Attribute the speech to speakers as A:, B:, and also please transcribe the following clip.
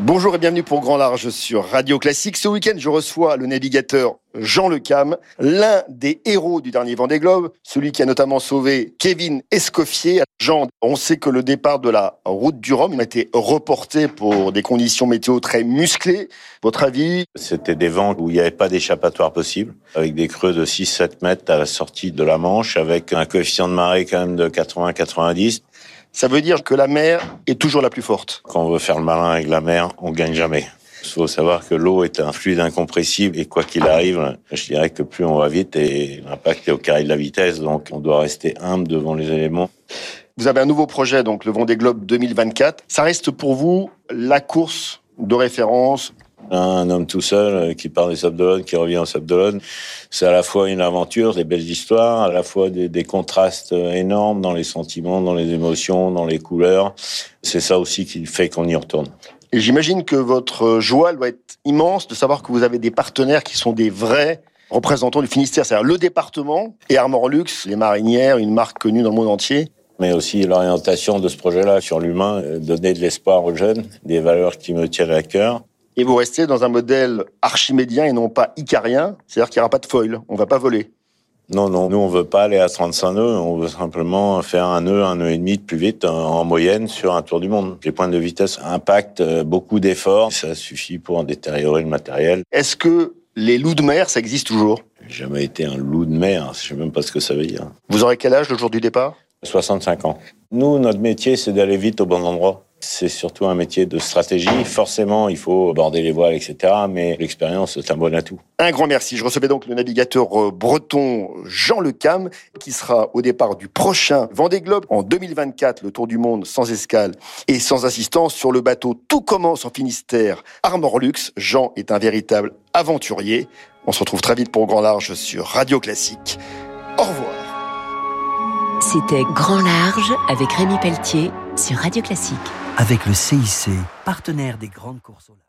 A: Bonjour et bienvenue pour Grand Large sur Radio Classique. Ce week-end, je reçois le navigateur Jean Le Cam, l'un des héros du dernier Vendée Globe, celui qui a notamment sauvé Kevin Escoffier. Jean, on sait que le départ de la route du Rhum a été reporté pour des conditions météo très musclées. Votre avis?
B: C'était des vents où il n'y avait pas d'échappatoire possible, avec des creux de 6-7 mètres à la sortie de la Manche, avec un coefficient de marée quand même de 80-90.
A: Ça veut dire que la mer est toujours la plus forte.
B: Quand on veut faire le malin avec la mer, on gagne jamais. Il faut savoir que l'eau est un fluide incompressible et quoi qu'il arrive, je dirais que plus on va vite et l'impact est au carré de la vitesse, donc on doit rester humble devant les éléments.
A: Vous avez un nouveau projet, donc le Vendée Globe 2024. Ça reste pour vous la course de référence
B: un homme tout seul euh, qui part des Sables d'Olonne, qui revient aux Sables d'Olonne, c'est à la fois une aventure, des belles histoires, à la fois des, des, contrastes euh, énormes dans les sentiments, dans les émotions, dans les couleurs. C'est ça aussi qui fait qu'on y retourne.
A: Et j'imagine que votre joie doit être immense de savoir que vous avez des partenaires qui sont des vrais représentants du Finistère, c'est-à-dire le département et Armor Luxe, les marinières, une marque connue dans le monde entier
B: mais aussi l'orientation de ce projet-là sur l'humain, euh, donner de l'espoir aux jeunes, des valeurs qui me tiennent à cœur
A: et vous restez dans un modèle archimédien et non pas icarien, c'est-à-dire qu'il n'y aura pas de foil, on ne va pas voler.
B: Non, non, nous on veut pas aller à 35 nœuds, on veut simplement faire un nœud, un nœud et demi de plus vite en moyenne sur un tour du monde. Les points de vitesse impactent euh, beaucoup d'efforts, ça suffit pour en détériorer le matériel.
A: Est-ce que les loups de mer, ça existe toujours?
B: J'ai jamais été un loup de mer, je sais même pas ce que ça veut dire.
A: Vous aurez quel âge le jour du départ?
B: 65 ans. Nous, notre métier, c'est d'aller vite au bon endroit. C'est surtout un métier de stratégie. Forcément, il faut aborder les voiles, etc. Mais l'expérience, c'est un bon atout.
A: Un grand merci. Je recevais donc le navigateur euh, breton Jean Le Cam, qui sera au départ du prochain Vendée Globe en 2024, le tour du monde sans escale et sans assistance sur le bateau Tout commence en Finistère, Armor Luxe. Jean est un véritable aventurier. On se retrouve très vite pour Grand Large sur Radio Classique. Au revoir.
C: C'était Grand Large avec Rémi Pelletier sur Radio Classique
D: avec le CIC, partenaire des grandes courses au.